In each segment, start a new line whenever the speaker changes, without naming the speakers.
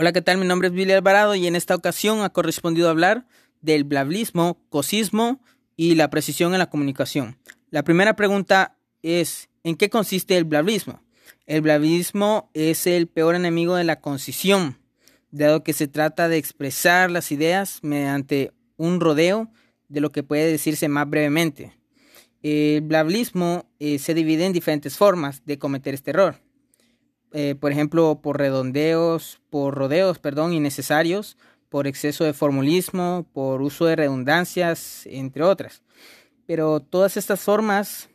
Hola, ¿qué tal? Mi nombre es Billy Alvarado y en esta ocasión ha correspondido hablar del blablismo, cosismo y la precisión en la comunicación. La primera pregunta es, ¿en qué consiste el blablismo? El blablismo es el peor enemigo de la concisión, dado que se trata de expresar las ideas mediante un rodeo de lo que puede decirse más brevemente. El blablismo eh, se divide en diferentes formas de cometer este error. Eh, por ejemplo, por redondeos, por rodeos, perdón, innecesarios, por exceso de formulismo, por uso de redundancias, entre otras. Pero todas estas formas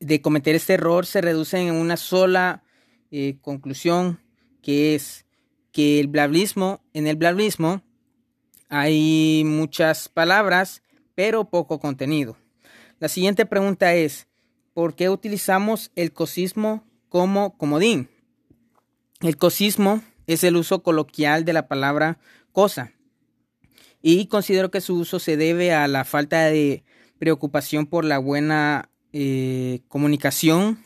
de cometer este error se reducen en una sola eh, conclusión, que es que el blablismo, en el blablismo hay muchas palabras, pero poco contenido. La siguiente pregunta es, ¿por qué utilizamos el cosismo como comodín. El cosismo es el uso coloquial de la palabra cosa y considero que su uso se debe a la falta de preocupación por la buena eh, comunicación.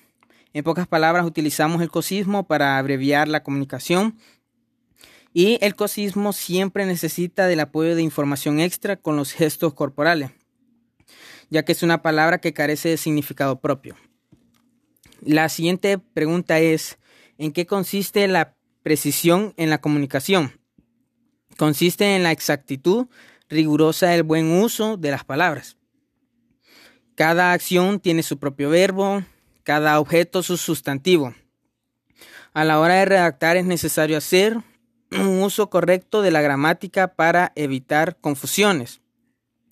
En pocas palabras, utilizamos el cosismo para abreviar la comunicación y el cosismo siempre necesita del apoyo de información extra con los gestos corporales, ya que es una palabra que carece de significado propio. La siguiente pregunta es, ¿en qué consiste la precisión en la comunicación? Consiste en la exactitud rigurosa del buen uso de las palabras. Cada acción tiene su propio verbo, cada objeto su sustantivo. A la hora de redactar es necesario hacer un uso correcto de la gramática para evitar confusiones.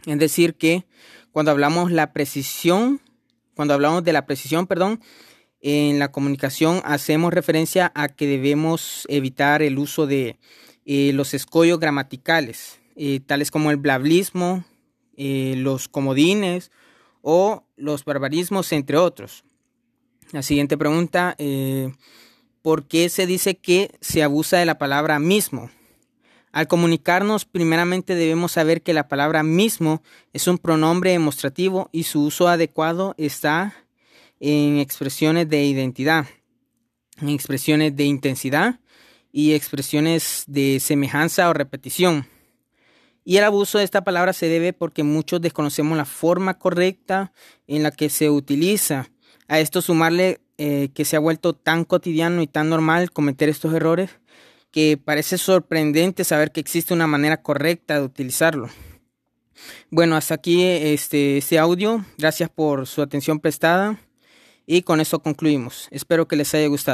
Es decir, que cuando hablamos la precisión, cuando hablamos de la precisión, perdón, en la comunicación hacemos referencia a que debemos evitar el uso de eh, los escollos gramaticales, eh, tales como el blablismo, eh, los comodines o los barbarismos, entre otros. La siguiente pregunta, ¿por qué se dice que se abusa de la palabra mismo? Al comunicarnos, primeramente debemos saber que la palabra mismo es un pronombre demostrativo y su uso adecuado está en expresiones de identidad, en expresiones de intensidad y expresiones de semejanza o repetición. Y el abuso de esta palabra se debe porque muchos desconocemos la forma correcta en la que se utiliza. A esto sumarle eh, que se ha vuelto tan cotidiano y tan normal cometer estos errores que parece sorprendente saber que existe una manera correcta de utilizarlo. Bueno, hasta aquí este, este audio. Gracias por su atención prestada. Y con eso concluimos. Espero que les haya gustado.